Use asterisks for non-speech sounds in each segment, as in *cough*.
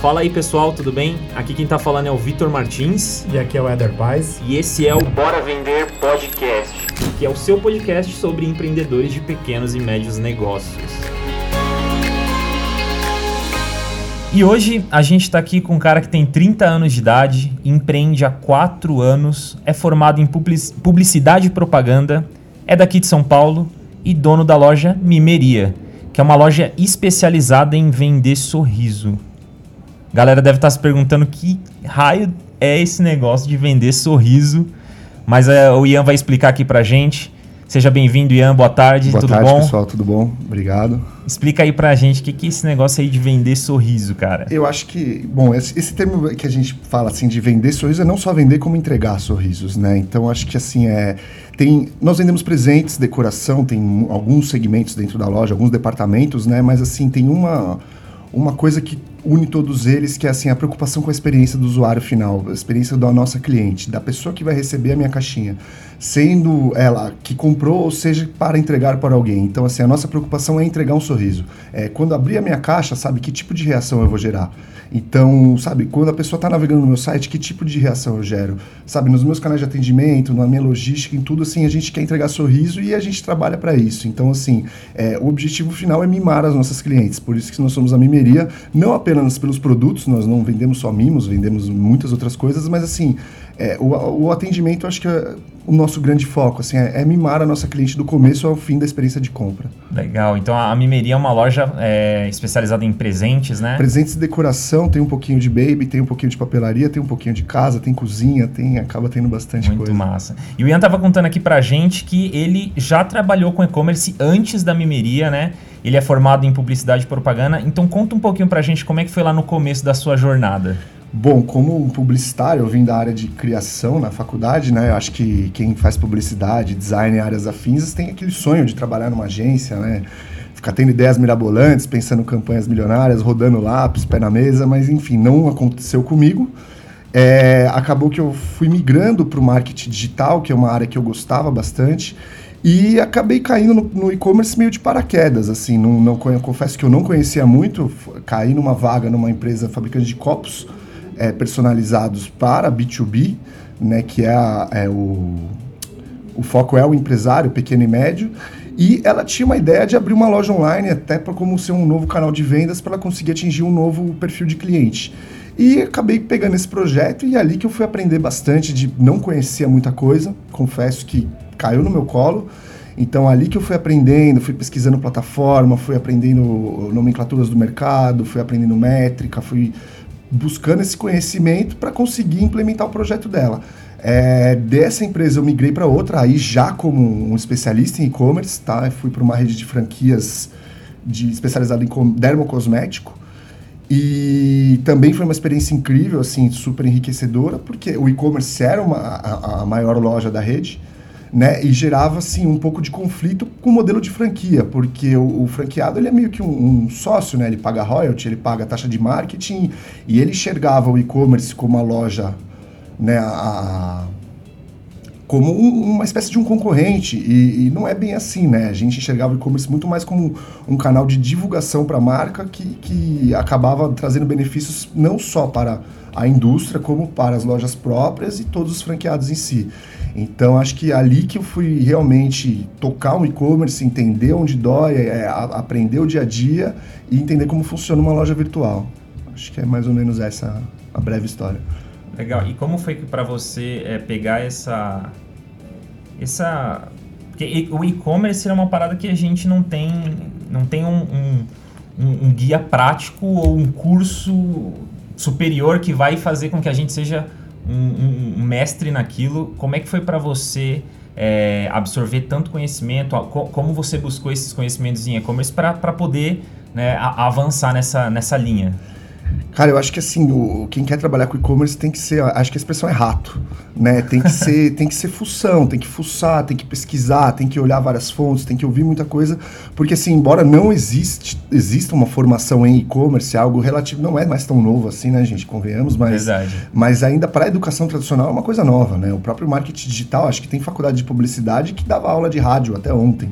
Fala aí pessoal, tudo bem? Aqui quem tá falando é o Vitor Martins. E aqui é o Eder Paz. E esse é o Bora Vender Podcast, que é o seu podcast sobre empreendedores de pequenos e médios negócios. E hoje a gente está aqui com um cara que tem 30 anos de idade, empreende há 4 anos, é formado em publicidade e propaganda, é daqui de São Paulo e dono da loja Mimeria, que é uma loja especializada em vender sorriso. Galera deve estar tá se perguntando que raio é esse negócio de vender sorriso, mas é, o Ian vai explicar aqui pra gente. Seja bem-vindo, Ian. Boa tarde. Boa tudo tarde, bom? pessoal. Tudo bom? Obrigado. Explica aí pra gente o que, que é esse negócio aí de vender sorriso, cara. Eu acho que, bom, esse, esse, termo que a gente fala assim de vender sorriso é não só vender como entregar sorrisos, né? Então acho que assim é tem nós vendemos presentes, decoração, tem alguns segmentos dentro da loja, alguns departamentos, né? Mas assim tem uma uma coisa que une todos eles, que é assim a preocupação com a experiência do usuário final, a experiência da nossa cliente, da pessoa que vai receber a minha caixinha, sendo ela que comprou ou seja para entregar para alguém. Então assim, a nossa preocupação é entregar um sorriso. É, quando abrir a minha caixa, sabe que tipo de reação eu vou gerar? Então, sabe, quando a pessoa está navegando no meu site, que tipo de reação eu gero? Sabe, nos meus canais de atendimento, na minha logística, em tudo, assim, a gente quer entregar sorriso e a gente trabalha para isso. Então, assim, é, o objetivo final é mimar as nossas clientes. Por isso que nós somos a mimeria, não apenas pelos produtos, nós não vendemos só mimos, vendemos muitas outras coisas, mas, assim, é, o, o, atendimento, acho que é o nosso grande foco, assim, é, é, mimar a nossa cliente do começo ao fim da experiência de compra. Legal. Então a Mimeria é uma loja é, especializada em presentes, né? Presentes e decoração, tem um pouquinho de baby, tem um pouquinho de papelaria, tem um pouquinho de casa, tem cozinha, tem acaba tendo bastante Muito coisa. Muito massa. E o Ian tava contando aqui pra gente que ele já trabalhou com e-commerce antes da Mimeria, né? Ele é formado em publicidade e propaganda. Então conta um pouquinho pra gente como é que foi lá no começo da sua jornada. Bom, como publicitário, eu vim da área de criação na faculdade, né? Eu acho que quem faz publicidade, design e áreas afins tem aquele sonho de trabalhar numa agência, né? Ficar tendo ideias mirabolantes, pensando campanhas milionárias, rodando lápis, pé na mesa, mas enfim, não aconteceu comigo. É, acabou que eu fui migrando para o marketing digital, que é uma área que eu gostava bastante, e acabei caindo no, no e-commerce meio de paraquedas, assim, não, não, confesso que eu não conhecia muito, caí numa vaga numa empresa fabricante de copos, é, personalizados para B2B, né, que é, a, é o, o foco é o empresário pequeno e médio, e ela tinha uma ideia de abrir uma loja online até para como ser um novo canal de vendas para ela conseguir atingir um novo perfil de cliente. E acabei pegando esse projeto e é ali que eu fui aprender bastante de não conhecia muita coisa, confesso que caiu no meu colo. Então ali que eu fui aprendendo, fui pesquisando plataforma, fui aprendendo nomenclaturas do mercado, fui aprendendo métrica, fui buscando esse conhecimento para conseguir implementar o projeto dela. É, dessa empresa eu migrei para outra, aí já como um especialista em e-commerce, tá? Eu fui para uma rede de franquias de, especializada em dermocosmético. E também foi uma experiência incrível, assim, super enriquecedora, porque o e-commerce era uma, a, a maior loja da rede né? E gerava assim um pouco de conflito com o modelo de franquia, porque o, o franqueado ele é meio que um, um, sócio, né? Ele paga royalty, ele paga taxa de marketing e ele enxergava o e-commerce como uma loja, né? A, como um, uma espécie de um concorrente e, e, não é bem assim, né? A gente enxergava o e-commerce muito mais como um canal de divulgação para a marca que, que acabava trazendo benefícios não só para a indústria como para as lojas próprias e todos os franqueados em si. Então acho que é ali que eu fui realmente tocar um e-commerce, entender onde dói, é, a, aprender o dia a dia e entender como funciona uma loja virtual. Acho que é mais ou menos essa a breve história. Legal. E como foi para você é, pegar essa essa porque o e-commerce é uma parada que a gente não tem não tem um, um, um guia prático ou um curso superior que vai fazer com que a gente seja um, um mestre naquilo. Como é que foi para você é, absorver tanto conhecimento? Como você buscou esses conhecimentos em e-commerce para poder né, avançar nessa, nessa linha? Cara, eu acho que assim, o, quem quer trabalhar com e-commerce tem que ser, acho que a expressão é rato, né? Tem que ser, *laughs* tem que ser fução, tem que fuçar, tem que pesquisar, tem que olhar várias fontes, tem que ouvir muita coisa, porque assim, embora não existe, exista uma formação em e-commerce, algo relativo, não é mais tão novo assim, né, gente, convenhamos, mas Verdade. mas ainda para a educação tradicional é uma coisa nova, né? O próprio marketing digital, acho que tem faculdade de publicidade que dava aula de rádio até ontem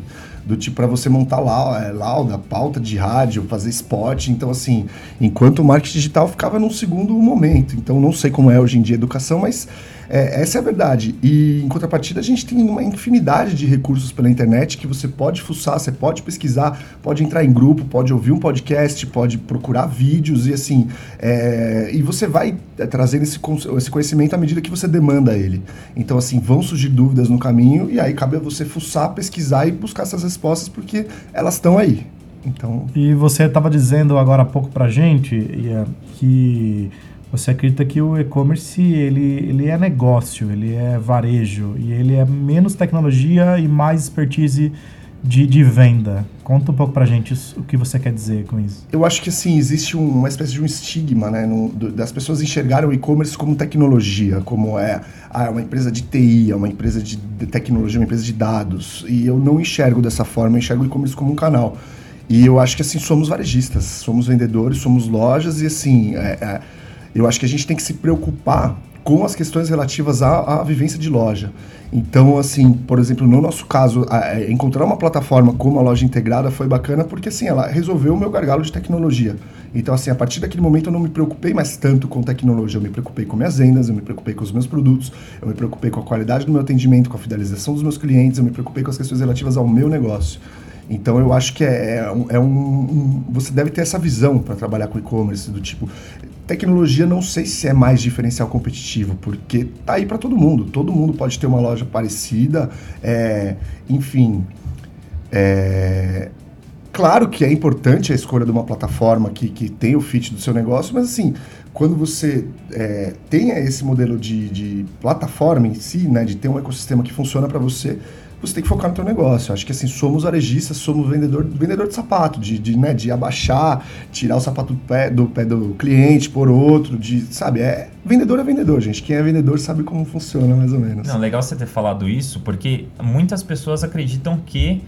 do tipo para você montar é, lauda, pauta de rádio, fazer spot. Então, assim, enquanto o marketing digital ficava num segundo momento. Então, não sei como é hoje em dia a educação, mas é, essa é a verdade. E em contrapartida, a gente tem uma infinidade de recursos pela internet que você pode fuçar, você pode pesquisar, pode entrar em grupo, pode ouvir um podcast, pode procurar vídeos e assim. É, e você vai é, trazendo esse, esse conhecimento à medida que você demanda ele. Então, assim, vão surgir dúvidas no caminho e aí cabe a você fuçar, pesquisar e buscar essas respostas porque elas estão aí. Então... E você estava dizendo agora há pouco para gente Ian, que você acredita que o e-commerce ele, ele é negócio, ele é varejo e ele é menos tecnologia e mais expertise de, de venda. Conta um pouco pra gente isso, o que você quer dizer com isso. Eu acho que assim, existe um, uma espécie de um estigma, né? No, do, das pessoas enxergarem o e-commerce como tecnologia, como é, ah, é uma empresa de TI, é uma empresa de, de tecnologia, uma empresa de dados. E eu não enxergo dessa forma, eu enxergo o e-commerce como um canal. E eu acho que assim, somos varejistas, somos vendedores, somos lojas e assim. É, é, eu acho que a gente tem que se preocupar com as questões relativas à, à, vivência de loja. Então, assim, por exemplo, no nosso caso, a, a, encontrar uma plataforma como a loja integrada foi bacana porque, assim, ela resolveu o meu gargalo de tecnologia. Então, assim, a partir daquele momento eu não me preocupei mais tanto com tecnologia, eu me preocupei com minhas vendas, eu me preocupei com os meus produtos, eu me preocupei com a qualidade do meu atendimento, com a fidelização dos meus clientes, eu me preocupei com as questões relativas ao meu negócio. Então eu acho que é, é, um, é um, Você deve ter essa visão para trabalhar com e-commerce, do tipo. Tecnologia não sei se é mais diferencial competitivo, porque tá aí para todo mundo. Todo mundo pode ter uma loja parecida. É, enfim. É, claro que é importante a escolha de uma plataforma que, que tem o fit do seu negócio, mas assim, quando você é, tenha esse modelo de, de plataforma em si, né, de ter um ecossistema que funciona para você, você tem que focar no teu negócio. Acho que assim, somos varejistas, somos vendedor, vendedor de sapato, de, de, né, de abaixar, tirar o sapato do pé, do pé do cliente por outro, de, sabe, é vendedor é vendedor, gente. Quem é vendedor sabe como funciona mais ou menos. Não, legal você ter falado isso, porque muitas pessoas acreditam que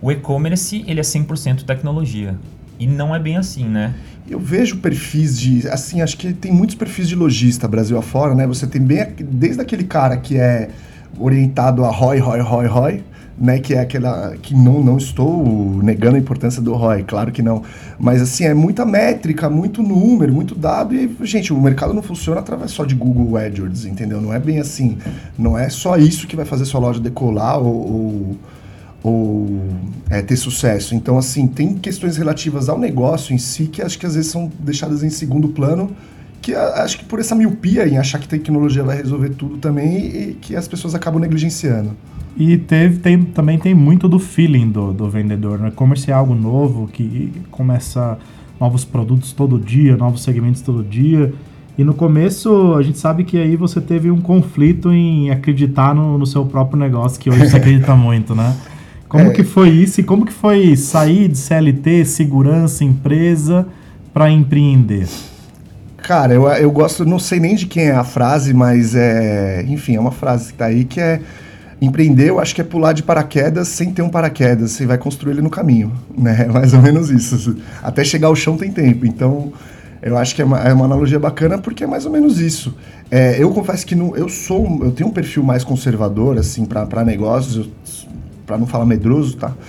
o e-commerce ele é 100% tecnologia. E não é bem assim, né? Eu vejo perfis de, assim, acho que tem muitos perfis de lojista Brasil afora, né? Você tem bem desde aquele cara que é orientado a ROI, ROI, ROI, ROI, né, que é aquela que não, não estou negando a importância do ROI, claro que não, mas assim, é muita métrica, muito número, muito dado e, gente, o mercado não funciona através só de Google AdWords, entendeu? Não é bem assim, não é só isso que vai fazer sua loja decolar ou, ou, ou é, ter sucesso. Então, assim, tem questões relativas ao negócio em si que acho que às vezes são deixadas em segundo plano que acho que por essa miopia em achar que tecnologia vai resolver tudo também e que as pessoas acabam negligenciando. E teve, tem, também tem muito do feeling do, do vendedor, né? E-commerce é algo novo que começa novos produtos todo dia, novos segmentos todo dia. E no começo a gente sabe que aí você teve um conflito em acreditar no, no seu próprio negócio, que hoje você acredita *laughs* muito, né? Como é. que foi isso e como que foi sair de CLT, segurança, empresa, para empreender? Cara, eu, eu gosto, não sei nem de quem é a frase, mas é. Enfim, é uma frase que tá aí que é. Empreender, eu acho que é pular de paraquedas sem ter um paraquedas. Você vai construir ele no caminho, *laughs* né? É mais ou menos isso. Até chegar ao chão tem tempo. Então, eu acho que é uma, é uma analogia bacana porque é mais ou menos isso. É, eu confesso que não, eu sou, eu tenho um perfil mais conservador, assim, para negócios. Eu para não falar medroso, tá? *laughs*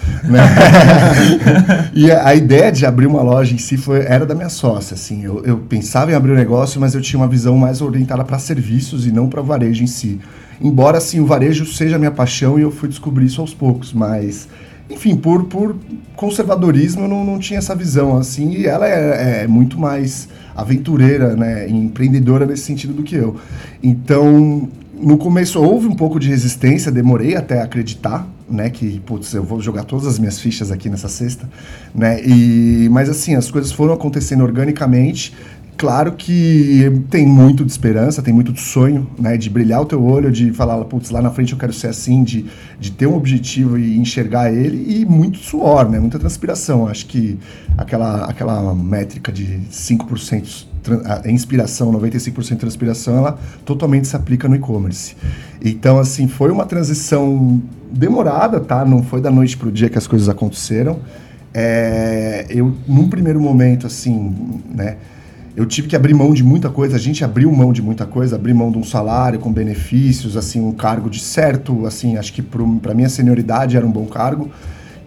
E a, a, ideia de abrir uma loja em si foi, era da minha sócia, assim. Eu, eu pensava em abrir um negócio, mas eu tinha uma visão mais orientada para serviços e não para varejo em si. Embora, assim, o varejo seja a minha paixão e eu fui descobrir isso aos poucos, mas... Enfim, por, por conservadorismo eu não, não tinha essa visão, assim. E ela é, é muito mais aventureira, né? Empreendedora nesse sentido do que eu. Então, no começo houve um pouco de resistência, demorei até acreditar, né, que putz, eu vou jogar todas as minhas fichas aqui nessa cesta, né? E mas assim, as coisas foram acontecendo organicamente. Claro que tem muito de esperança, tem muito de sonho, né? De brilhar o teu olho, de falar, putz, lá na frente eu quero ser assim, de, de ter um objetivo e enxergar ele, e muito suor, né? Muita transpiração. Acho que aquela, aquela métrica de 5% a inspiração, 95% transpiração, ela totalmente se aplica no e-commerce. Então, assim, foi uma transição demorada, tá? Não foi da noite para o dia que as coisas aconteceram. É, eu, num primeiro momento, assim, né? Eu tive que abrir mão de muita coisa, a gente abriu mão de muita coisa, abrir mão de um salário com benefícios, assim, um cargo de certo, assim, acho que para minha senioridade era um bom cargo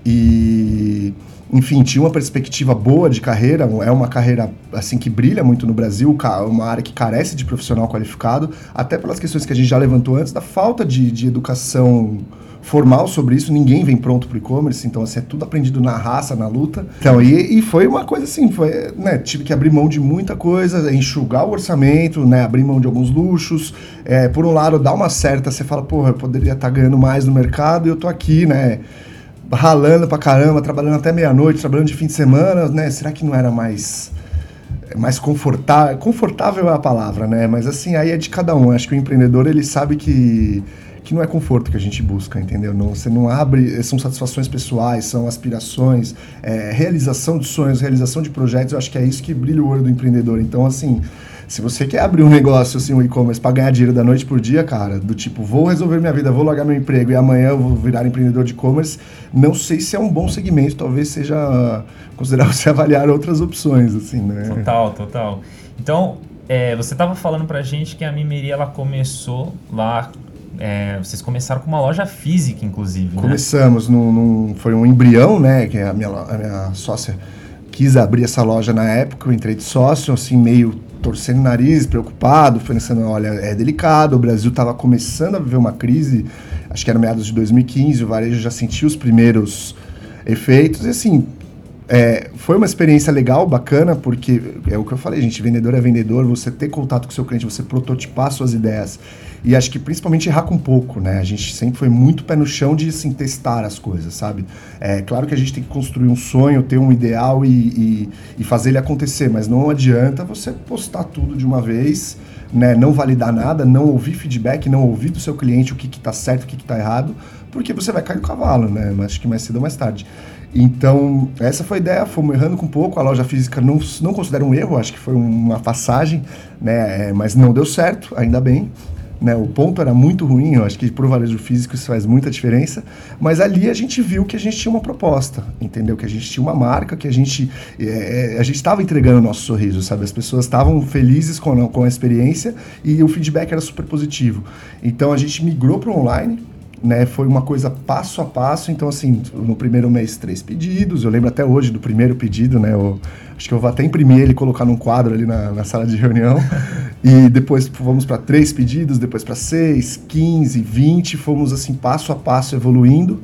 E enfim, tinha uma perspectiva boa de carreira, é uma carreira assim que brilha muito no Brasil, uma área que carece de profissional qualificado, até pelas questões que a gente já levantou antes, da falta de, de educação formal sobre isso, ninguém vem pronto para o e-commerce, então assim, é tudo aprendido na raça, na luta. Então, e, e foi uma coisa assim, foi, né, tive que abrir mão de muita coisa, enxugar o orçamento, né, abrir mão de alguns luxos. É, por um lado, dá uma certa, você fala, porra, eu poderia estar tá ganhando mais no mercado e eu tô aqui, né, ralando pra caramba, trabalhando até meia-noite, trabalhando de fim de semana, né? Será que não era mais mais confortável? Confortável é a palavra, né? Mas assim, aí é de cada um. Acho que o empreendedor ele sabe que que não é conforto que a gente busca, entendeu? Não, você não abre, são satisfações pessoais, são aspirações, é, realização de sonhos, realização de projetos. Eu acho que é isso que brilha o olho do empreendedor. Então, assim, se você quer abrir um negócio, assim, um e-commerce para ganhar dinheiro da noite por dia, cara, do tipo, vou resolver minha vida, vou largar meu emprego e amanhã eu vou virar empreendedor de e-commerce, não sei se é um bom segmento, talvez seja considerar *laughs* você avaliar outras opções, assim, né? Total, total. Então, é, você estava falando pra gente que a Mimeria, ela começou lá é, vocês começaram com uma loja física, inclusive. Né? Começamos, num, num, foi um embrião, né? Que a minha, a minha sócia quis abrir essa loja na época, eu entrei de sócio, assim, meio torcendo o nariz, preocupado, pensando, olha, é delicado, o Brasil estava começando a viver uma crise, acho que era meados de 2015, o varejo já sentiu os primeiros efeitos, e assim, é, foi uma experiência legal, bacana, porque é o que eu falei, gente, vendedor é vendedor, você ter contato com seu cliente, você prototipar suas ideias e acho que principalmente errar com pouco, né? A gente sempre foi muito pé no chão de assim, testar as coisas, sabe? É claro que a gente tem que construir um sonho, ter um ideal e, e, e fazer ele acontecer, mas não adianta você postar tudo de uma vez, né? Não validar nada, não ouvir feedback, não ouvir do seu cliente o que está certo, o que está errado, porque você vai cair do cavalo, né? Acho que mais cedo ou mais tarde. Então, essa foi a ideia, fomos errando com pouco, a loja física não, não considera um erro, acho que foi uma passagem, né? É, mas não deu certo, ainda bem. Né? O ponto era muito ruim, eu acho que para o varejo físico isso faz muita diferença, mas ali a gente viu que a gente tinha uma proposta, entendeu? Que a gente tinha uma marca, que a gente é, a gente estava entregando o nosso sorriso, sabe? As pessoas estavam felizes com a, com a experiência e o feedback era super positivo. Então a gente migrou para o online, né, foi uma coisa passo a passo. Então, assim, no primeiro mês, três pedidos. Eu lembro até hoje do primeiro pedido, né? Eu, acho que eu vou até imprimir ele e colocar num quadro ali na, na sala de reunião. *laughs* e depois fomos para três pedidos, depois para seis, quinze, vinte. Fomos, assim, passo a passo evoluindo.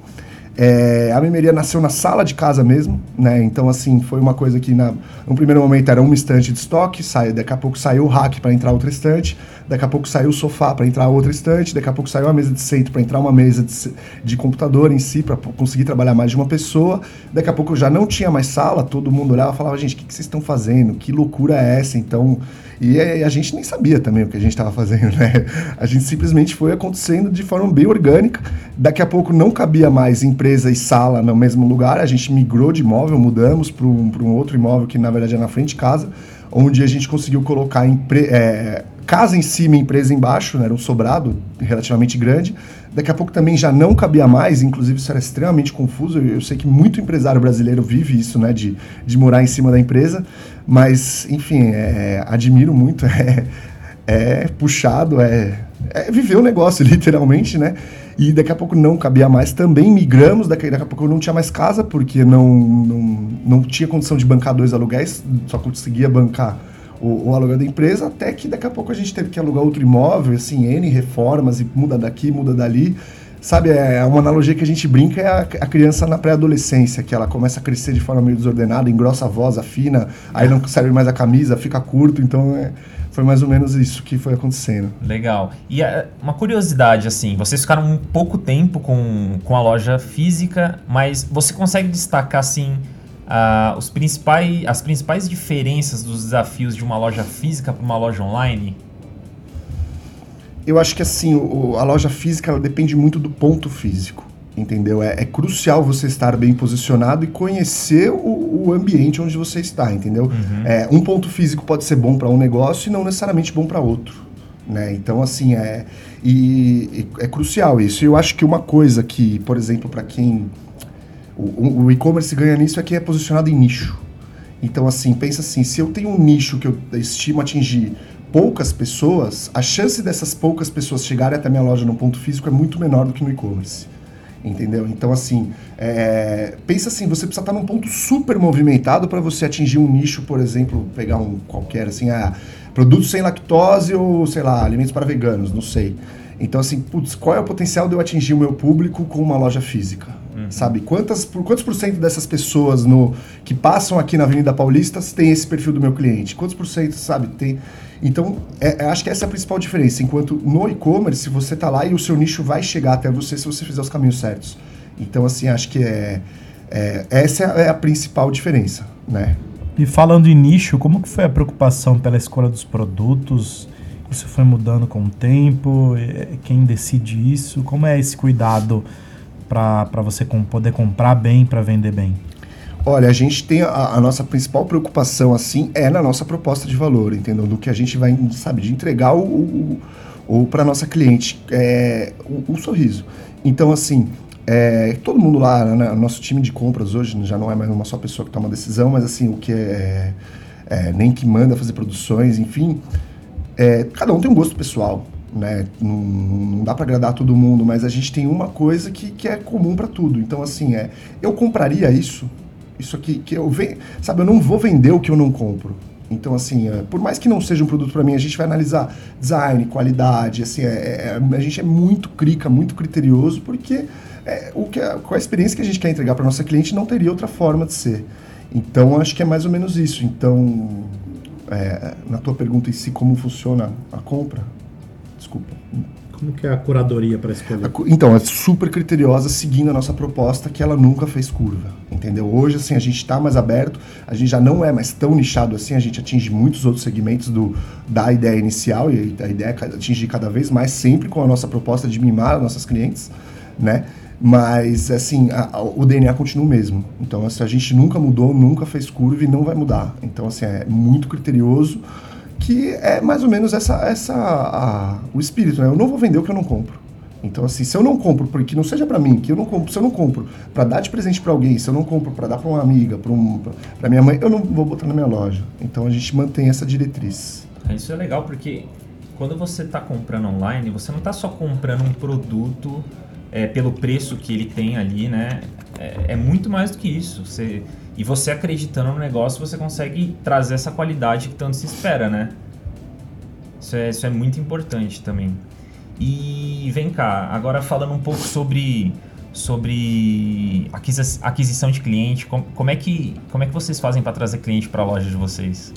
É, a memeria nasceu na sala de casa mesmo, né? Então, assim, foi uma coisa que na, no primeiro momento era uma estante de estoque, sai, daqui a pouco saiu o rack para entrar outra estante, daqui a pouco saiu o sofá para entrar outra estante, daqui a pouco saiu a mesa de centro para entrar uma mesa de, de computador em si, para conseguir trabalhar mais de uma pessoa. Daqui a pouco já não tinha mais sala, todo mundo olhava e falava, gente, o que, que vocês estão fazendo? Que loucura é essa? Então, e a gente nem sabia também o que a gente estava *laughs* fazendo, né? A gente simplesmente foi acontecendo de forma bem orgânica. Daqui a pouco não cabia mais empresa e sala no mesmo lugar, a gente migrou de imóvel, mudamos para um, um outro imóvel que na verdade é na frente de casa, onde a gente conseguiu colocar é, casa em cima e empresa embaixo, né? era um sobrado relativamente grande. Daqui a pouco também já não cabia mais, inclusive isso era extremamente confuso. Eu, eu sei que muito empresário brasileiro vive isso, né, de, de morar em cima da empresa, mas enfim, é, admiro muito, *laughs* é, é puxado, é, é viver o negócio *laughs* literalmente, né? E daqui a pouco não cabia mais. Também migramos, daqui, daqui a pouco eu não tinha mais casa, porque não, não, não tinha condição de bancar dois aluguéis, só conseguia bancar o, o aluguel da empresa, até que daqui a pouco a gente teve que alugar outro imóvel, assim, N reformas, e muda daqui, muda dali. Sabe, é uma analogia que a gente brinca é a, a criança na pré-adolescência, que ela começa a crescer de forma meio desordenada, engrossa a voz, afina, aí não serve mais a camisa, fica curto, então é, foi mais ou menos isso que foi acontecendo. Legal. E é, uma curiosidade, assim, vocês ficaram um pouco tempo com, com a loja física, mas você consegue destacar, assim, os principais, as principais diferenças dos desafios de uma loja física para uma loja online? Eu acho que assim, o, a loja física depende muito do ponto físico, entendeu? É, é crucial você estar bem posicionado e conhecer o, o ambiente onde você está, entendeu? Uhum. É, um ponto físico pode ser bom para um negócio e não necessariamente bom para outro. Né? Então, assim, é, e, e é crucial isso. Eu acho que uma coisa que, por exemplo, para quem o, o e-commerce ganha nisso é que é posicionado em nicho. Então, assim, pensa assim, se eu tenho um nicho que eu estimo atingir poucas pessoas, a chance dessas poucas pessoas chegarem até minha loja no ponto físico é muito menor do que no e-commerce. Entendeu? Então, assim, é, pensa assim, você precisa estar num ponto super movimentado para você atingir um nicho, por exemplo, pegar um qualquer, assim, ah, produtos sem lactose ou, sei lá, alimentos para veganos, não sei. Então, assim, putz, qual é o potencial de eu atingir o meu público com uma loja física? Uhum. Sabe? Quantas, por, quantos por cento dessas pessoas no, que passam aqui na Avenida Paulista tem esse perfil do meu cliente? Quantos por cento, sabe? Tem. Então, é, é, acho que essa é a principal diferença. Enquanto no e-commerce, você está lá e o seu nicho vai chegar até você se você fizer os caminhos certos. Então, assim, acho que é, é essa é a principal diferença, né? E falando em nicho, como que foi a preocupação pela escolha dos produtos? Isso foi mudando com o tempo? Quem decide isso? Como é esse cuidado para você poder comprar bem, para vender bem? Olha, a gente tem a, a, nossa principal preocupação assim é na nossa proposta de valor, entendeu? Do que a gente vai, sabe, de entregar o, o, o para nossa cliente é, o, o, sorriso. Então, assim, é, todo mundo lá, né, nosso time de compras hoje já não é mais uma só pessoa que toma decisão, mas assim, o que é, é nem que manda fazer produções, enfim, é, cada um tem um gosto pessoal, né? Não, não dá para agradar todo mundo, mas a gente tem uma coisa que, que é comum para tudo. Então, assim, é, eu compraria isso, isso aqui que eu venho, sabe? Eu não vou vender o que eu não compro. Então, assim, é, por mais que não seja um produto para mim, a gente vai analisar design, qualidade, assim, é, é, a gente é muito crica, muito criterioso, porque é, o que com a experiência que a gente quer entregar para nossa cliente não teria outra forma de ser. Então, acho que é mais ou menos isso. Então, é, na tua pergunta em si, como funciona a compra? Desculpa. Como que é a curadoria para escolher? Então, é super criteriosa, seguindo a nossa proposta, que ela nunca fez curva, entendeu? Hoje, assim, a gente está mais aberto, a gente já não é mais tão nichado assim, a gente atinge muitos outros segmentos do, da ideia inicial, e a ideia é atingir cada vez mais, sempre com a nossa proposta de mimar nossos clientes, né? Mas, assim, a, a, o DNA continua o mesmo. Então, assim, a gente nunca mudou, nunca fez curva e não vai mudar. Então, assim, é muito criterioso, que é mais ou menos essa, essa a, o espírito, né? Eu não vou vender o que eu não compro. Então, assim, se eu não compro, porque não seja para mim, que eu não compro, se eu não compro para dar de presente para alguém, se eu não compro para dar para uma amiga, para um, minha mãe, eu não vou botar na minha loja. Então, a gente mantém essa diretriz. Isso é legal porque quando você está comprando online, você não está só comprando um produto é, pelo preço que ele tem ali, né? É, é, muito mais do que isso. Você, e você acreditando no negócio, você consegue trazer essa qualidade que tanto se espera, né? Isso é, isso é muito importante também. E vem cá, agora falando um pouco sobre sobre aquisição de cliente, como, como, é que como é que vocês fazem para trazer cliente para a loja de vocês?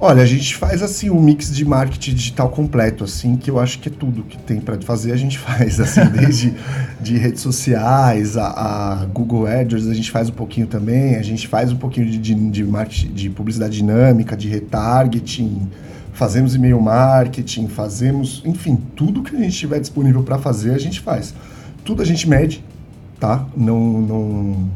Olha, a gente faz assim um mix de marketing digital completo, assim, que eu acho que é tudo que tem para fazer a gente *laughs* faz, assim, desde de redes sociais, a, a, Google AdWords a gente faz um pouquinho também, a gente faz um pouquinho de, de, de marketing, de publicidade dinâmica, de retargeting, fazemos e-mail marketing, fazemos, enfim, tudo que a gente tiver disponível para fazer a gente faz. Tudo a gente mede, tá? Não, não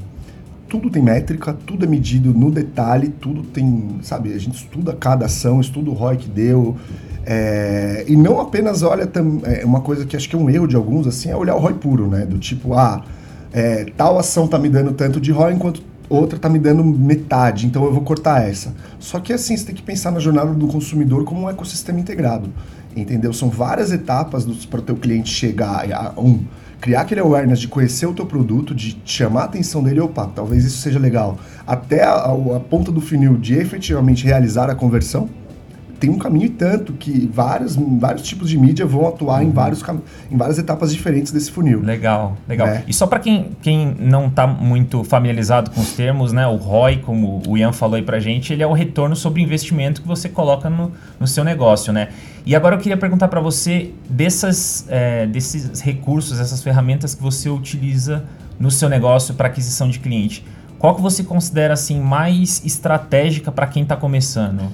tudo tem métrica, tudo é medido no detalhe, tudo tem, sabe, a gente estuda cada ação, estuda o ROI que deu, é, e não apenas olha é, uma coisa que acho que é um erro de alguns, assim, é olhar o ROI puro, né, do tipo, ah, é, tal ação tá me dando tanto de ROI, enquanto outra tá me dando metade, então eu vou cortar essa. Só que assim, você tem que pensar na jornada do consumidor como um ecossistema integrado, entendeu? São várias etapas para o teu cliente chegar a um criar aquele awareness de conhecer o teu produto, de chamar a atenção dele, opa, talvez isso seja legal, até a, a ponta do funil de efetivamente realizar a conversão, tem um caminho e tanto que vários, vários tipos de mídia vão atuar uhum. em, vários, em várias etapas diferentes desse funil. Legal, legal. É. E só para quem, quem não está muito familiarizado com os termos, né, o ROI, como o Ian falou aí para gente, ele é o retorno sobre investimento que você coloca no, no seu negócio, né? E agora eu queria perguntar para você dessas, é, desses recursos, essas ferramentas que você utiliza no seu negócio para aquisição de cliente. Qual que você considera assim mais estratégica para quem está começando?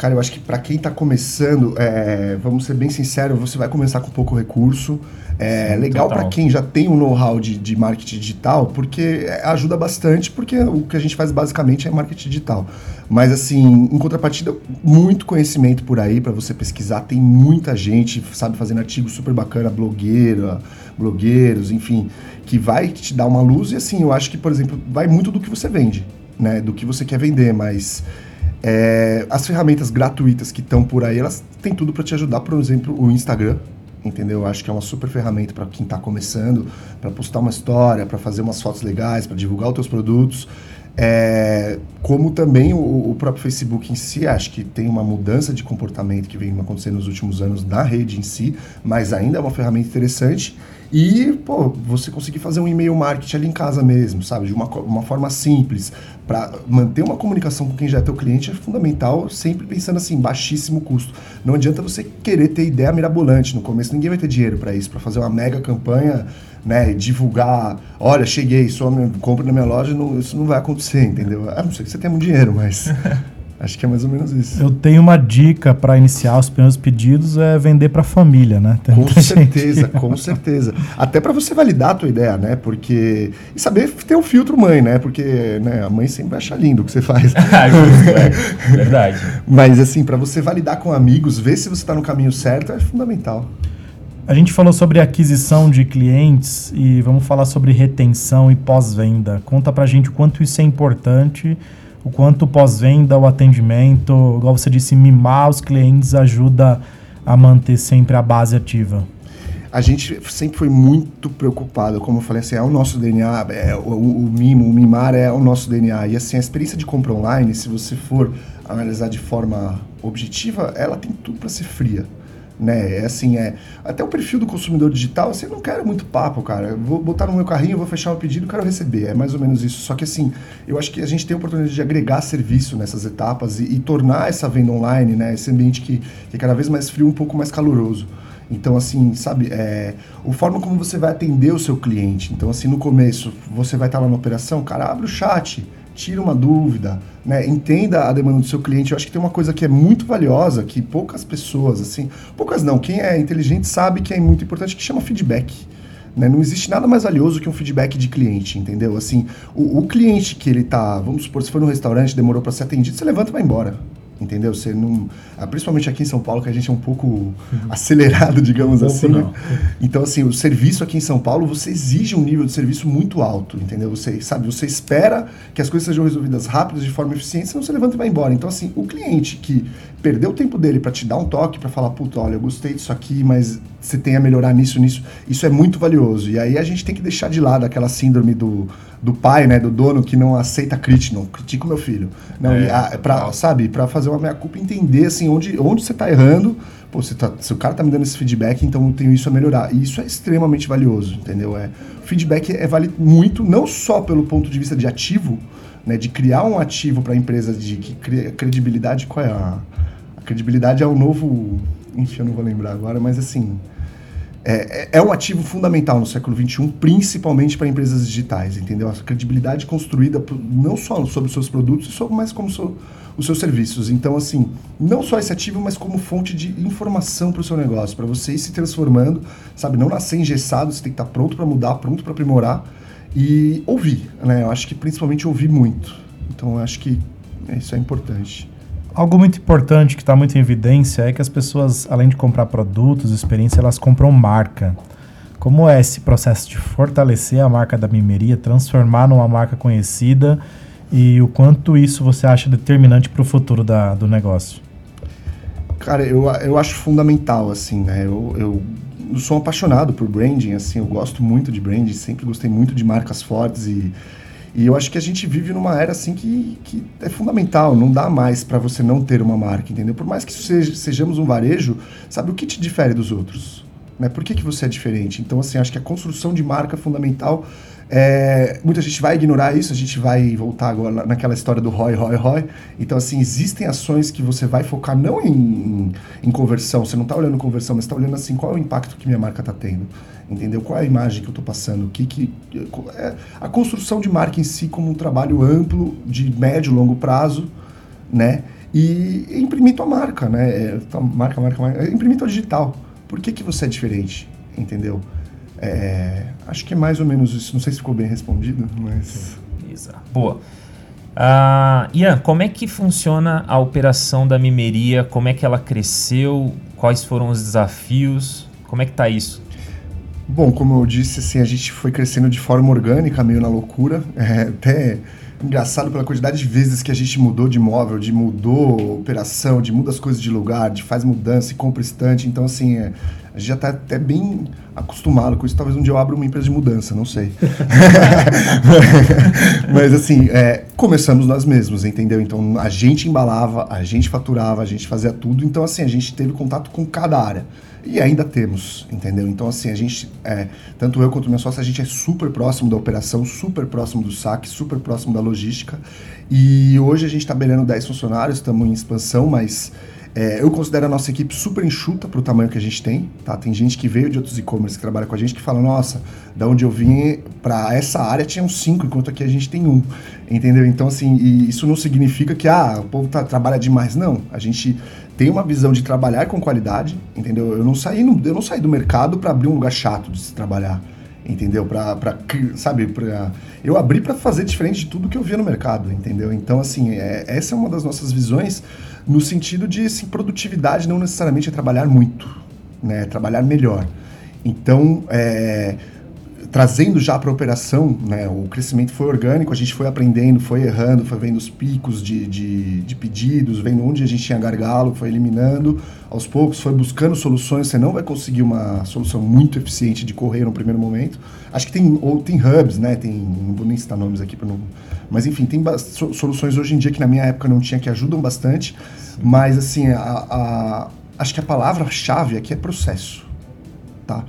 Cara, eu acho que para quem está começando, é, vamos ser bem sinceros, você vai começar com pouco recurso. É Sim, legal para quem já tem um know-how de, de, marketing digital, porque ajuda bastante, porque o que a gente faz basicamente é marketing digital. Mas assim, em contrapartida, muito conhecimento por aí para você pesquisar. Tem muita gente, sabe, fazendo artigos super bacana, blogueira, blogueiros, enfim, que vai te dar uma luz. E assim, eu acho que, por exemplo, vai muito do que você vende, né? Do que você quer vender, mas é, as ferramentas gratuitas que estão por aí, elas têm tudo para te ajudar. Por exemplo, o Instagram, entendeu? Eu acho que é uma super ferramenta para quem está começando, para postar uma história, para fazer umas fotos legais, para divulgar os teus produtos. É, como também o, o, próprio Facebook em si, acho que tem uma mudança de comportamento que vem acontecendo nos últimos anos na rede em si, mas ainda é uma ferramenta interessante. E, pô, você conseguir fazer um e-mail marketing ali em casa mesmo, sabe? De uma, uma forma simples, para manter uma comunicação com quem já é teu cliente é fundamental, sempre pensando assim, baixíssimo custo. Não adianta você querer ter ideia mirabolante no começo, ninguém vai ter dinheiro para isso, para fazer uma mega campanha, né? Divulgar, olha, cheguei, só compra na minha loja, não, isso não vai acontecer, entendeu? A não ser que você tenha muito dinheiro, mas. *laughs* Acho que é mais ou menos isso. Eu tenho uma dica para iniciar os primeiros pedidos é vender para a família, né? Tem com certeza, gente. com *laughs* certeza. Até para você validar a tua ideia, né? Porque e saber ter o um filtro mãe, né? Porque né, a mãe sempre vai achar lindo o que você faz. *laughs* *laughs* é, verdade. Mas assim, para você validar com amigos, ver se você está no caminho certo é fundamental. A gente falou sobre aquisição de clientes e vamos falar sobre retenção e pós-venda. Conta pra gente o quanto isso é importante o quanto pós-venda, o atendimento, igual você disse, mimar os clientes ajuda a manter sempre a base ativa? A gente sempre foi muito preocupado, como eu falei assim, é o nosso DNA, é, o, o, mimo, o mimar é o nosso DNA. E assim, a experiência de compra online, se você for analisar de forma objetiva, ela tem tudo para ser fria né? É assim, é. Até o perfil do consumidor digital, assim, eu não quero muito papo, cara. Vou botar no meu carrinho, vou fechar o pedido, quero receber. É mais ou menos isso. Só que assim, eu acho que a gente tem a oportunidade de agregar serviço nessas etapas e, e tornar essa venda online, né? Esse ambiente que, que é cada vez mais frio, um pouco mais caloroso. Então, assim, sabe, é, a forma como você vai atender o seu cliente. Então, assim, no começo, você vai estar lá na operação, cara, abre o chat, tira uma dúvida, né? entenda a demanda do seu cliente. Eu acho que tem uma coisa que é muito valiosa, que poucas pessoas, assim, poucas não, quem é inteligente sabe que é muito importante, que chama feedback. Né? Não existe nada mais valioso que um feedback de cliente, entendeu? Assim, o, o cliente que ele tá, vamos supor, se for no restaurante, demorou para ser atendido, você levanta e vai embora entendeu? Você não, ah, principalmente aqui em São Paulo, que a gente é um pouco uhum. *laughs* acelerado, digamos um assim. Né? *laughs* Então, assim, o serviço aqui em São Paulo, você exige um nível de serviço muito alto, entendeu? Você sabe, você espera que as coisas sejam resolvidas rápidas, de forma eficiente, senão você levanta e vai embora. Então, assim, o cliente que perdeu o tempo dele para te dar um toque, para falar, puta, olha, eu gostei disso aqui, mas você tem a melhorar nisso, nisso, isso é muito valioso. E aí a gente tem que deixar de lado aquela síndrome do, do pai, né, do dono que não aceita crítica, não critica o meu filho. Não, é, a, pra, sabe, para fazer uma minha culpa entender assim onde, onde você está errando. Pô, você tá, se o cara tá me dando esse feedback, então eu tenho isso a melhorar. E isso é extremamente valioso, entendeu? É, o feedback é vale muito, não só pelo ponto de vista de ativo, né, de criar um ativo para a empresa de que credibilidade, qual é a, a credibilidade é o novo, enfim, eu não vou lembrar agora, mas assim, é, é, é um ativo fundamental no século XXI, principalmente para empresas digitais, entendeu? A credibilidade construída não só sobre os seus produtos, mas como so, os seus serviços. Então, assim, não só esse ativo, mas como fonte de informação para o seu negócio, para você ir se transformando, sabe? Não nascer engessado, você tem que estar tá pronto para mudar, pronto para aprimorar e ouvir, né? Eu acho que principalmente ouvir muito. Então, eu acho que isso é importante. Algo muito importante que está muito em evidência é que as pessoas, além de comprar produtos, experiência, elas compram marca. Como é esse processo de fortalecer a marca da mimeria, transformar numa marca conhecida e o quanto isso você acha determinante para o futuro da, do negócio? Cara, eu, eu acho fundamental, assim, né? Eu, eu, sou apaixonado por branding, assim, eu gosto muito de branding, sempre gostei muito de marcas fortes e e eu acho que a gente vive numa era assim que, que é fundamental, não dá mais para você não ter uma marca, entendeu? Por mais que seja, sejamos um varejo, sabe o que te difere dos outros? Né? Por que, que você é diferente? Então, assim, acho que a construção de marca é fundamental. É, muita gente vai ignorar isso, a gente vai voltar agora naquela história do ROI, ROI, ROI. Então, assim, existem ações que você vai focar não em, em, em conversão, você não está olhando conversão, mas está olhando assim, qual é o impacto que minha marca está tendo entendeu? Qual é a imagem que eu estou passando? O que que é a construção de marca em si como um trabalho amplo de médio e longo prazo, né? E imprimir tua marca, né? É, tua marca, marca, marca, imprimir tua digital. Por que que você é diferente, entendeu? É, acho que é mais ou menos isso. Não sei se ficou bem respondido, mas beleza. Boa. Uh, Ian, como é que funciona a operação da mimeria? Como é que ela cresceu? Quais foram os desafios? Como é que tá isso? Bom, como eu disse, assim, a gente foi crescendo de forma orgânica, meio na loucura. É, até engraçado pela quantidade de vezes que a gente mudou de imóvel, de mudou operação, de muda as coisas de lugar, de faz mudança e compra estante. Então, assim, é, a gente já está até bem acostumado com isso. Talvez um dia eu abra uma empresa de mudança, não sei. *laughs* Mas, assim, é, começamos nós mesmos, entendeu? Então, a gente embalava, a gente faturava, a gente fazia tudo. Então, assim, a gente teve contato com cada área. E ainda temos, entendeu? Então, assim, a gente, é, tanto eu quanto minha sócia, a gente é super próximo da operação, super próximo do saque, super próximo da logística. E hoje a gente está beirando 10 funcionários, estamos em expansão, mas é, eu considero a nossa equipe super enxuta para o tamanho que a gente tem. Tá? Tem gente que veio de outros e-commerce que trabalha com a gente que fala: nossa, da onde eu vim para essa área tinha uns cinco, enquanto aqui a gente tem um. Entendeu? Então, assim, isso não significa que ah, o povo tá, trabalha demais. Não. A gente tem uma visão de trabalhar com qualidade, entendeu? Eu não saí, no, eu não saí do mercado para abrir um lugar chato de se trabalhar, entendeu? Para, sabe, pra, eu abri para fazer diferente de tudo que eu via no mercado, entendeu? Então, assim, é, essa é uma das nossas visões no sentido de, assim, produtividade não necessariamente é trabalhar muito, né? É trabalhar melhor. Então, é, trazendo já para a operação, né, o crescimento foi orgânico, a gente foi aprendendo, foi errando, foi vendo os picos de, de, de, pedidos, vendo onde a gente tinha gargalo, foi eliminando aos poucos, foi buscando soluções. Você não vai conseguir uma solução muito eficiente de correr no primeiro momento. Acho que tem, ou tem hubs, né, tem, não vou nem citar nomes aqui para não. Mas enfim, tem soluções hoje em dia que na minha época não tinha que ajudam bastante, Sim. mas assim, a, a, acho que a palavra-chave aqui é processo, tá?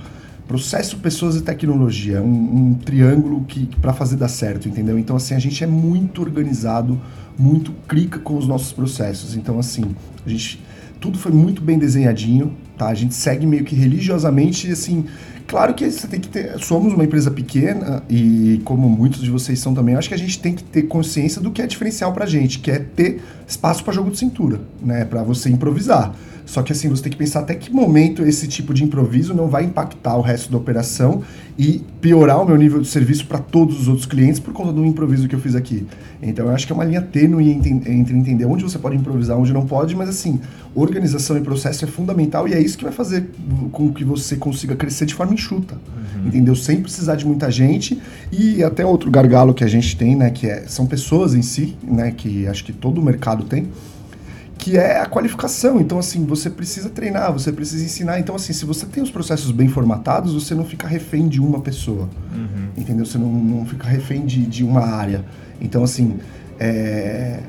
Processo, pessoas e tecnologia, um, um triângulo que, para fazer dar certo, entendeu? Então assim a gente é muito organizado, muito clica com os nossos processos. Então assim a gente tudo foi muito bem desenhadinho, tá? A gente segue meio que religiosamente, assim, claro que você tem que ter, somos uma empresa pequena e como muitos de vocês são também, acho que a gente tem que ter consciência do que é diferencial pra gente, que é ter espaço para jogo de cintura, né, para você improvisar. Só que assim, você tem que pensar até que momento esse tipo de improviso não vai impactar o resto da operação e piorar o meu nível de serviço para todos os outros clientes por conta do improviso que eu fiz aqui. Então eu acho que é uma linha tênue entre entender onde você pode improvisar, onde não pode, mas assim, organização e processo é fundamental e é isso que vai fazer com que você consiga crescer de forma enxuta. Uhum. Entendeu? Sem precisar de muita gente e até outro gargalo que a gente tem, né, que é, são pessoas em si, né, que acho que todo o mercado tem que é a qualificação. Então, assim, você precisa treinar, você precisa ensinar. Então, assim, se você tem os processos bem formatados, você não fica refém de uma pessoa. Uhum. Entendeu? Você não, não fica refém de, de uma área. Então, assim, é,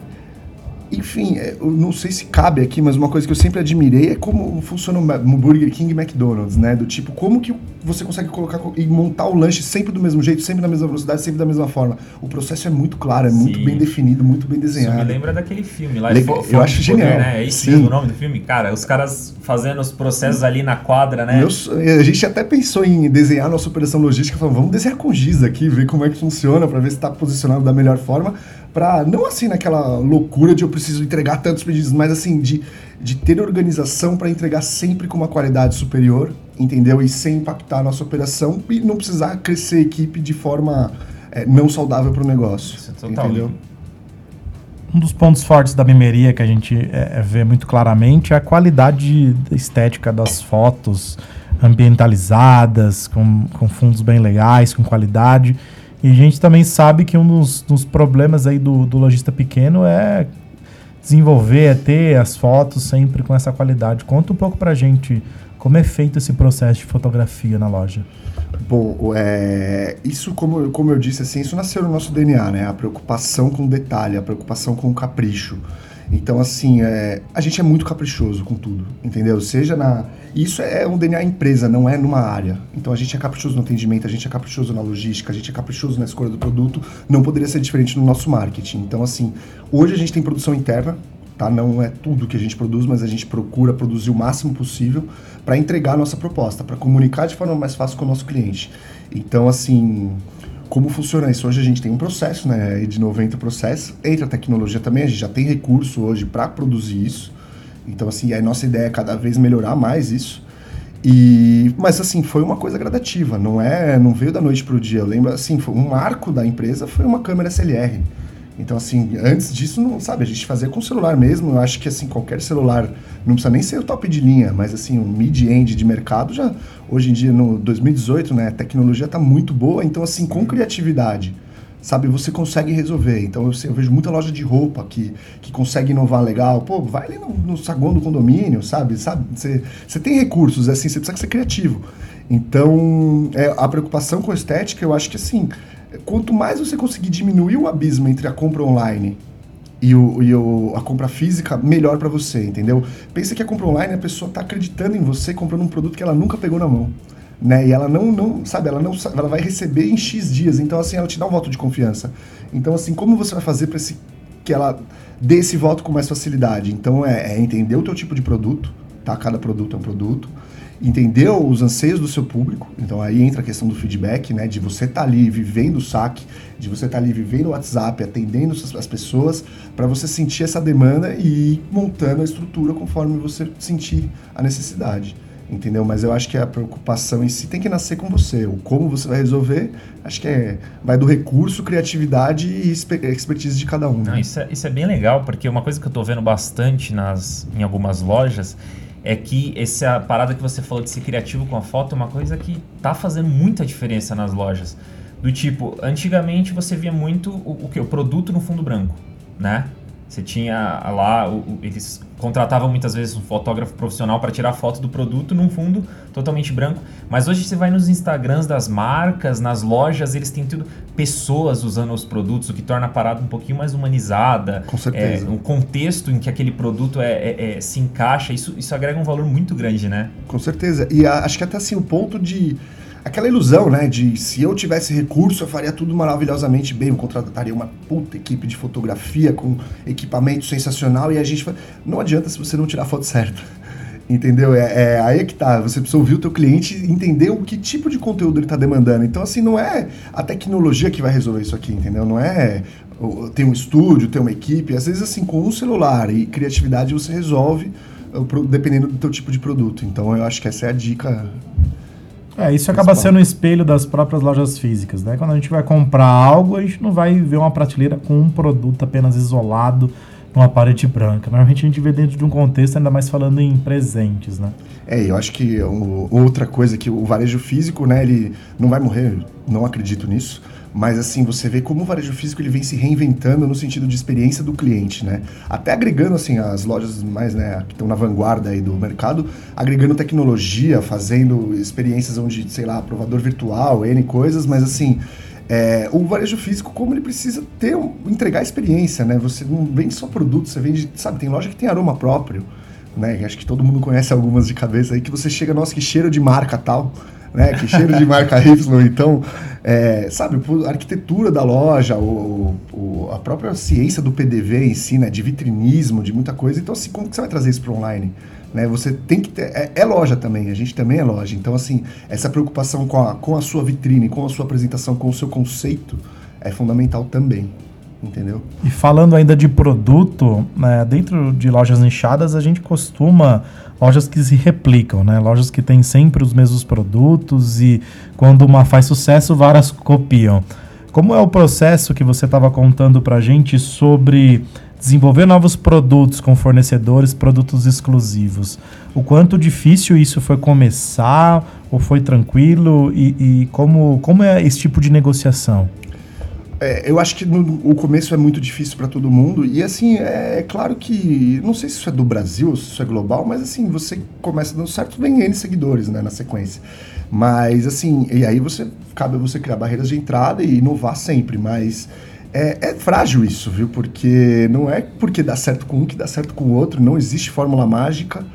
enfim, é, eu não sei se cabe aqui, mas uma coisa que eu sempre admirei é como funciona o Burger King e McDonald's, né? Do tipo, como que você consegue colocar e montar o lanche sempre do mesmo jeito, sempre da mesma velocidade, sempre da mesma forma. O processo é muito claro, é Sim. muito bem definido, muito bem desenhado. Isso me lembra daquele filme lá. Le eu acho genial. Poder, né? É esse mesmo o nome do filme? Cara, os caras fazendo os processos ali na quadra, né? a gente até pensou em desenhar nossa operação logística, falando, vamos desenhar com giz aqui, ver como é que funciona, para ver se está posicionado da melhor forma para não assim naquela loucura de eu preciso entregar tantos pedidos, mas assim de, de ter organização para entregar sempre com uma qualidade superior, entendeu? E sem impactar a nossa operação e não precisar crescer a equipe de forma é, não saudável para o negócio, Isso é entendeu? Um dos pontos fortes da mimeria que a gente é, é, vê muito claramente é a qualidade estética das fotos ambientalizadas, com, com fundos bem legais, com qualidade. E a gente também sabe que um dos, dos problemas aí do, do lojista pequeno é desenvolver, é ter as fotos sempre com essa qualidade. Conta um pouco pra gente como é feito esse processo de fotografia na loja. Bom, é, isso, como, como eu disse, assim, isso nasceu no nosso DNA, né? A preocupação com o detalhe, a preocupação com o capricho. Então, assim, é, a gente é muito caprichoso com tudo, entendeu? Seja na. Isso é um DNA empresa, não é numa área. Então, a gente é caprichoso no atendimento, a gente é caprichoso na logística, a gente é caprichoso na escolha do produto. Não poderia ser diferente no nosso marketing. Então, assim, hoje a gente tem produção interna, tá? Não é tudo que a gente produz, mas a gente procura produzir o máximo possível para entregar a nossa proposta, para comunicar de forma mais fácil com o nosso cliente. Então, assim como funciona isso? Hoje a gente tem um processo, né, de 90 processos, entra a tecnologia também, a gente já tem recurso hoje para produzir isso. Então, assim, a nossa ideia é cada vez melhorar mais isso. E, mas assim, foi uma coisa gradativa, não é, não veio da noite para o dia. Eu lembro, assim, foi um marco da empresa foi uma câmera SLR. Então, assim, antes disso, não sabe, a gente fazia com celular mesmo. Eu acho que, assim, qualquer celular, não precisa nem ser o top de linha, mas, assim, um mid-end de mercado já, hoje em dia, no 2018, né, a tecnologia está muito boa. Então, assim, com criatividade, sabe? Você consegue resolver. Então eu, eu, vejo muita loja de roupa que, que consegue inovar legal. Pô, vai ali no, no saguão do condomínio, sabe? sabe? Você, você tem recursos, assim, você precisa ser criativo. Então, é, a preocupação com a estética, eu acho que assim, quanto mais você conseguir diminuir o abismo entre a compra online e, o, e o, a compra física, melhor para você, entendeu? Pensa que a compra online, a pessoa está acreditando em você comprando um produto que ela nunca pegou na mão né? E ela não, não sabe, ela não ela vai receber em X dias, então assim, ela te dá um voto de confiança. Então assim, como você vai fazer para esse que ela dê esse voto com mais facilidade? Então é, é, entender o teu tipo de produto, tá? Cada produto é um produto. Entender os anseios do seu público, então aí entra a questão do feedback, né? De você estar tá ali vivendo o saque, de você estar tá ali vivendo o WhatsApp, atendendo as pessoas, para você sentir essa demanda e ir montando a estrutura conforme você sentir a necessidade entendeu? Mas eu acho que a preocupação em si tem que nascer com você. O como você vai resolver, acho que é, vai do recurso, criatividade e expertise de cada um. Né? Não, isso, é, isso é bem legal, porque uma coisa que eu estou vendo bastante nas, em algumas lojas é que essa parada que você falou de ser criativo com a foto é uma coisa que tá fazendo muita diferença nas lojas. Do tipo, antigamente você via muito o, o que? O produto no fundo branco, né? Você tinha lá, eles contratavam muitas vezes um fotógrafo profissional para tirar foto do produto num fundo totalmente branco. Mas hoje você vai nos Instagrams das marcas, nas lojas, eles têm tudo pessoas usando os produtos, o que torna a parada um pouquinho mais humanizada. Com certeza. É, o contexto em que aquele produto é, é, é, se encaixa, isso, isso agrega um valor muito grande, né? Com certeza. E acho que até assim o ponto de aquela ilusão, né, de se eu tivesse recurso, eu faria tudo maravilhosamente bem, eu contrataria uma puta equipe de fotografia com equipamento sensacional e a gente não adianta se você não tirar a foto certa. *laughs* Entendeu? É, é aí é que tá. Você precisa ouvir o teu cliente e entender o que tipo de conteúdo ele está demandando. Então, assim, não é a tecnologia que vai resolver isso aqui, entendeu? Não é tem um estúdio, tem uma equipe. Às vezes, assim, com um celular e criatividade você resolve dependendo do teu tipo de produto. Então, eu acho que essa é a dica é, isso acaba sendo um espelho das próprias lojas físicas, né? Quando a gente vai comprar algo, a gente não vai ver uma prateleira com um produto apenas isolado numa parede branca. Normalmente a gente vê dentro de um contexto, ainda mais falando em presentes, né? É, eu acho que outra coisa que o varejo físico, né, ele não vai morrer, não acredito nisso, mas assim, você vê como o varejo físico ele vem se reinventando no sentido de experiência do cliente, né? Até agregando assim as lojas mais, né, que estão na vanguarda aí do mercado, agregando tecnologia, fazendo experiências onde, sei lá, provador virtual, N coisas, mas assim, é, o varejo físico, como ele precisa ter, entregar experiência, né? Você não vende só produto, você vende, sabe, tem loja que tem aroma próprio, né? Acho que todo mundo conhece algumas de cabeça aí, que você chega, nossa, que cheiro de marca tal né? Que cheiro de marca Y. Então, é, sabe, a arquitetura da loja, o, o, a própria ciência do PDV em si, né? De vitrinismo, de muita coisa. Então, assim, como que você vai trazer isso para online? Né, você tem que ter. É, é, loja também, a gente também é loja. Então, assim, essa preocupação com a, com a sua vitrine, com a sua apresentação, com o seu conceito é fundamental também. Entendeu? E falando ainda de produto, né, dentro de lojas nichadas, a gente costuma lojas que se replicam, né? Lojas que têm sempre os mesmos produtos e quando uma faz sucesso, várias copiam. Como é o processo que você estava contando para gente sobre desenvolver novos produtos com fornecedores, produtos exclusivos? O quanto difícil isso foi começar ou foi tranquilo e, e como, como é esse tipo de negociação? É, eu acho que no, o começo é muito difícil para todo mundo. E assim, é, é, claro que. Não sei se isso é do Brasil ou se isso é global, mas assim, você começa dando certo, vem N seguidores né, na sequência. Mas assim, e aí você cabe você criar barreiras de entrada e inovar sempre. Mas é, é, frágil isso, viu? Porque não é porque dá certo com um que dá certo com o outro, não existe fórmula mágica,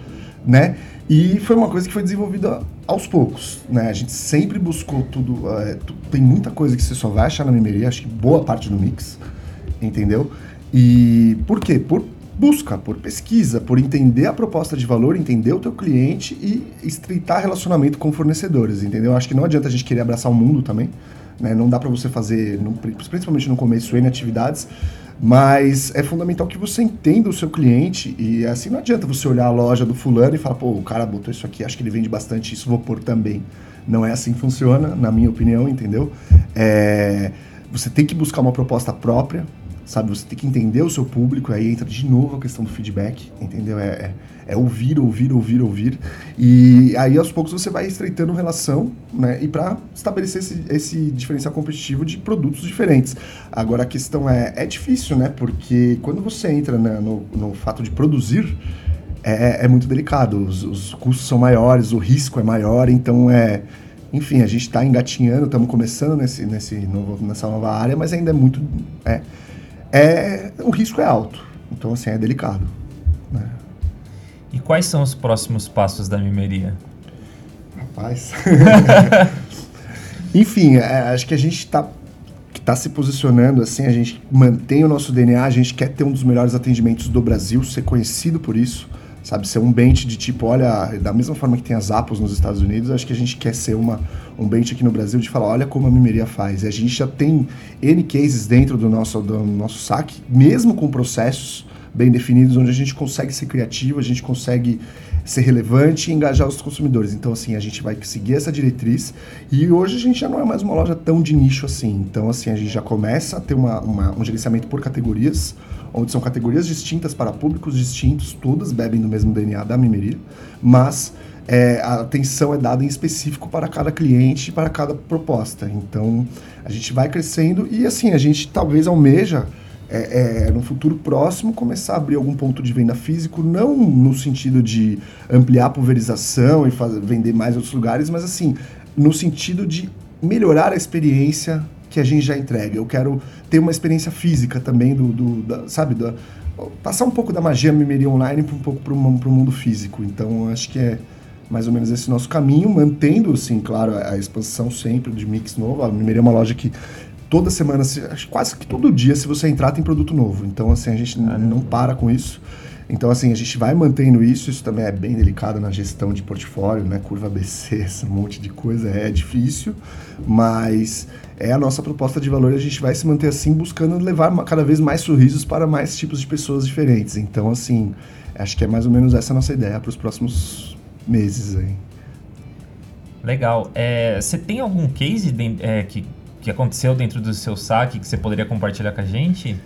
né? E foi uma coisa que foi desenvolvida aos poucos, né? A gente sempre buscou tudo. É, tem muita coisa que você só vai achar na memeria, acho que boa parte do mix, entendeu? E por quê? Por busca, por pesquisa, por entender a proposta de valor, entender o teu cliente e estreitar relacionamento com fornecedores, entendeu? Acho que não adianta a gente querer abraçar o mundo também, né? Não dá para você fazer, principalmente no começo, N atividades mas é fundamental que você entenda o seu cliente e assim não adianta você olhar a loja do fulano e falar, pô, o cara botou isso aqui, acho que ele vende bastante isso, vou pôr também. Não é assim que funciona, na minha opinião, entendeu? É, você tem que buscar uma proposta própria, sabe? Você tem que entender o seu público, aí entra de novo a questão do feedback, entendeu? É, é, é ouvir, ouvir, ouvir, ouvir. E aí aos poucos você vai estreitando relação, né? E para estabelecer esse, esse diferencial competitivo de produtos diferentes. Agora a questão é, é difícil, né? Porque quando você entra né, no, no fato de produzir, é, é muito delicado. Os, os custos são maiores, o risco é maior, então é enfim, a gente está engatinhando, estamos começando nesse, nesse novo, nessa nova área, mas ainda é muito. É, é, o risco é alto. Então, assim, é delicado. E quais são os próximos passos da mimeria? Rapaz. *laughs* Enfim, é, acho que a gente está tá se posicionando assim, a gente mantém o nosso DNA, a gente quer ter um dos melhores atendimentos do Brasil, ser conhecido por isso sabe? Ser um bench de tipo, olha, da mesma forma que tem as Apples nos Estados Unidos, acho que a gente quer ser uma, um bench aqui no Brasil de falar, olha como a mimeria faz. E a gente já tem N cases dentro do nosso, do nosso saque, mesmo com processos bem definidos, onde a gente consegue ser criativo, a gente consegue ser relevante e engajar os consumidores. Então, assim, a gente vai seguir essa diretriz e hoje a gente já não é mais uma loja tão de nicho assim. Então, assim, a gente já começa a ter uma, uma um gerenciamento por categorias, onde são categorias distintas para públicos distintos, todas bebem do mesmo DNA da mimeria, mas é, a atenção é dada em específico para cada cliente, para cada proposta. Então, a gente vai crescendo e, assim, a gente talvez almeja, é, é, no futuro próximo, começar a abrir algum ponto de venda físico, não no sentido de ampliar a pulverização e fazer, vender mais outros lugares, mas, assim, no sentido de melhorar a experiência que a gente já entrega. Eu quero ter uma experiência física também do, do da, sabe, da, passar um pouco da magia mimeria online um pouco para o mundo físico. Então, acho que é mais ou menos esse nosso caminho, mantendo, assim, claro, a, a expansão sempre de mix novo. A mimeria é uma loja que toda semana, quase que todo dia, se você entrar, tem produto novo. Então, assim, a gente não para com isso. Então, assim, a gente vai mantendo isso, isso também é bem delicado na gestão de portfólio, né? Curva ABC, *laughs* esse monte de coisa, é difícil, mas é a nossa proposta de valor e a gente vai se manter assim, buscando levar cada vez mais sorrisos para mais tipos de pessoas diferentes. Então, assim, acho que é mais ou menos essa a nossa ideia para os próximos meses aí. Legal. É, você tem algum case de, é, que, que aconteceu dentro do seu saque que você poderia compartilhar com a gente?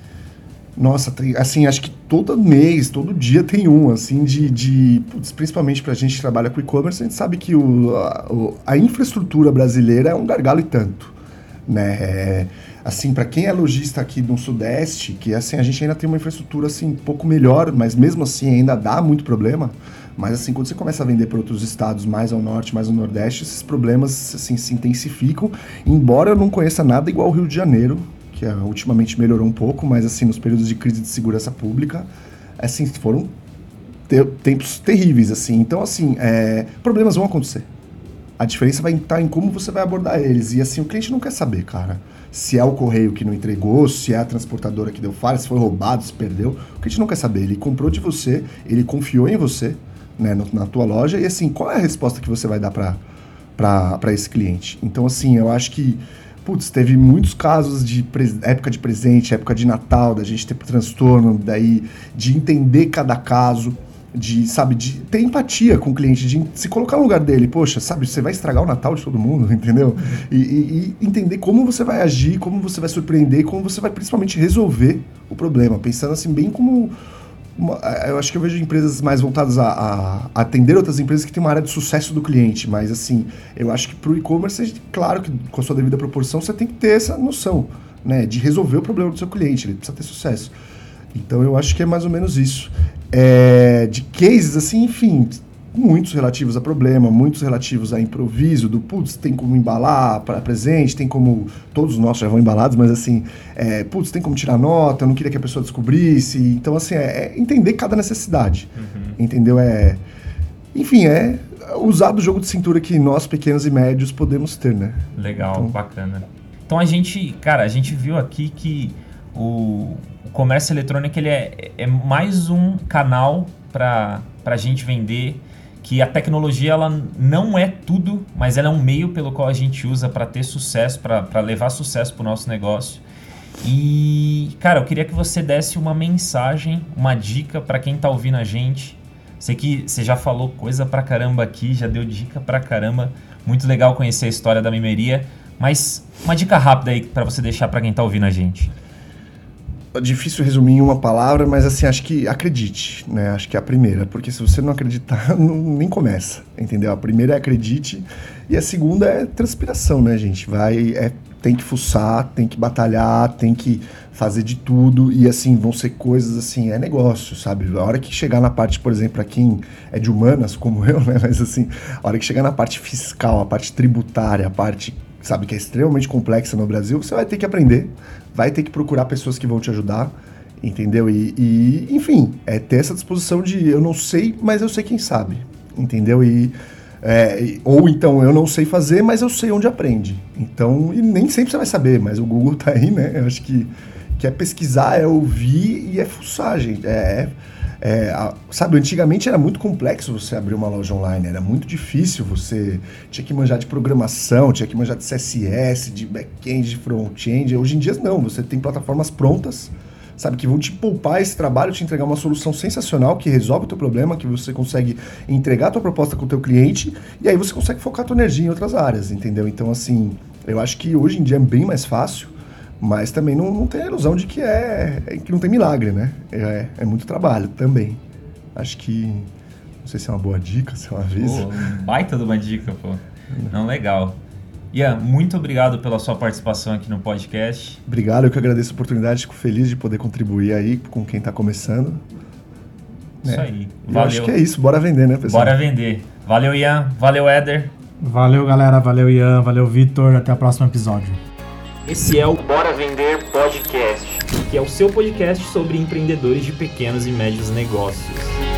Nossa, tem, assim, acho que todo mês, todo dia tem um, assim, de. de putz, principalmente para a gente que trabalha com e-commerce, a gente sabe que o, a, a, infraestrutura brasileira é um gargalo e tanto. Né? É, assim, para quem é lojista aqui no Sudeste, que assim, a gente ainda tem uma infraestrutura assim, um pouco melhor, mas mesmo assim ainda dá muito problema. Mas assim, quando você começa a vender para outros estados, mais ao norte, mais ao nordeste, esses problemas assim, se intensificam. Embora eu não conheça nada igual o Rio de Janeiro, que uh, ultimamente melhorou um pouco, mas assim, nos períodos de crise de segurança pública, assim, foram te tempos terríveis, assim. Então, assim, é, problemas vão acontecer. A diferença vai estar em como você vai abordar eles. E assim, o cliente não quer saber, cara, se é o correio que não entregou, se é a transportadora que deu falha, se foi roubado, se perdeu. O cliente não quer saber. Ele comprou de você, ele confiou em você, né, na tua loja, e assim, qual é a resposta que você vai dar para esse cliente? Então, assim, eu acho que putz, teve muitos casos de época de presente, época de Natal, da gente ter transtorno, daí de entender cada caso, de, sabe, de ter empatia com o cliente, de se colocar no lugar dele, poxa, sabe, você vai estragar o Natal de todo mundo, *laughs* entendeu? E, e, e entender como você vai agir, como você vai surpreender, como você vai principalmente resolver o problema, pensando assim, bem como eu acho que eu vejo empresas mais voltadas a, a, atender outras empresas que têm uma área de sucesso do cliente, mas assim, eu acho que para o e-commerce, claro que com a sua devida proporção, você tem que ter essa noção, né, de resolver o problema do seu cliente, ele precisa ter sucesso. Então eu acho que é mais ou menos isso. É, de cases, assim, enfim, muitos relativos a problema, muitos relativos a improviso, do putz, tem como embalar para presente, tem como. Todos os nossos já vão embalados, mas assim, é, putz, tem como tirar nota, eu não queria que a pessoa descobrisse. Então, assim, é, é entender cada necessidade. Uhum. Entendeu? É. Enfim, é usar do jogo de cintura que nós, pequenos e médios, podemos ter, né? Legal, então, bacana. Então a gente, cara, a gente viu aqui que o, o comércio eletrônico ele é, é mais um canal para a gente vender que a tecnologia ela não é tudo, mas ela é um meio pelo qual a gente usa para ter sucesso, para levar sucesso para o nosso negócio. E, cara, eu queria que você desse uma mensagem, uma dica para quem está ouvindo a gente. Sei que você já falou coisa pra caramba aqui, já deu dica pra caramba. Muito legal conhecer a história da mimeria, mas uma dica rápida aí para você deixar para quem está ouvindo a gente. Difícil resumir em uma palavra, mas assim, acho que acredite, né? Acho que é a primeira, porque se você não acreditar, *laughs* não, nem começa, entendeu? A primeira é acredite e a segunda é transpiração, né, gente? Vai, é, tem que fuçar, tem que batalhar, tem que fazer de tudo e assim, vão ser coisas assim, é negócio, sabe? A hora que chegar na parte, por exemplo, para quem é de humanas, como *laughs* eu, né? Mas assim, a hora que chegar na parte fiscal, a parte tributária, a parte sabe, que é extremamente complexa no Brasil, você vai ter que aprender, vai ter que procurar pessoas que vão te ajudar, entendeu? E, e, enfim, é ter essa disposição de eu não sei, mas eu sei quem sabe, entendeu? E é, ou então eu não sei fazer, mas eu sei onde aprende. Então, e nem sempre você vai saber, mas o Google *laughs* tá aí, né? Eu acho que, que é pesquisar, é ouvir e é fuçar, gente. É, é, a, sabe, antigamente era muito complexo você abrir uma loja online, era muito difícil, você tinha que manjar de programação, tinha que manjar de CSS, de back-end, de front-end. Hoje em dia não, você tem plataformas prontas, sabe, que vão te poupar esse trabalho, te entregar uma solução sensacional que resolve o teu problema, que você consegue entregar a tua proposta com o teu cliente e aí você consegue focar a tua energia em outras áreas, entendeu? Então, assim, eu acho que hoje em dia é bem mais fácil mas também não, não tem a ilusão de que é, é que não tem milagre, né? É, é, muito trabalho também. Acho que. Não sei se é uma boa dica, se é uma vez. Pô, baita de uma dica, pô. Não, legal. Ian, muito obrigado pela sua participação aqui no podcast. Obrigado, eu que agradeço a oportunidade, fico feliz de poder contribuir aí com quem está começando. Isso é. aí. Valeu. acho que é isso, bora vender, né, pessoal? Bora vender. Valeu, Ian. Valeu, Éder. Valeu, galera. Valeu, Ian. Valeu, Vitor. Até o próximo episódio. Esse é o Bora Vender Podcast, que é o seu podcast sobre empreendedores de pequenos e médios negócios.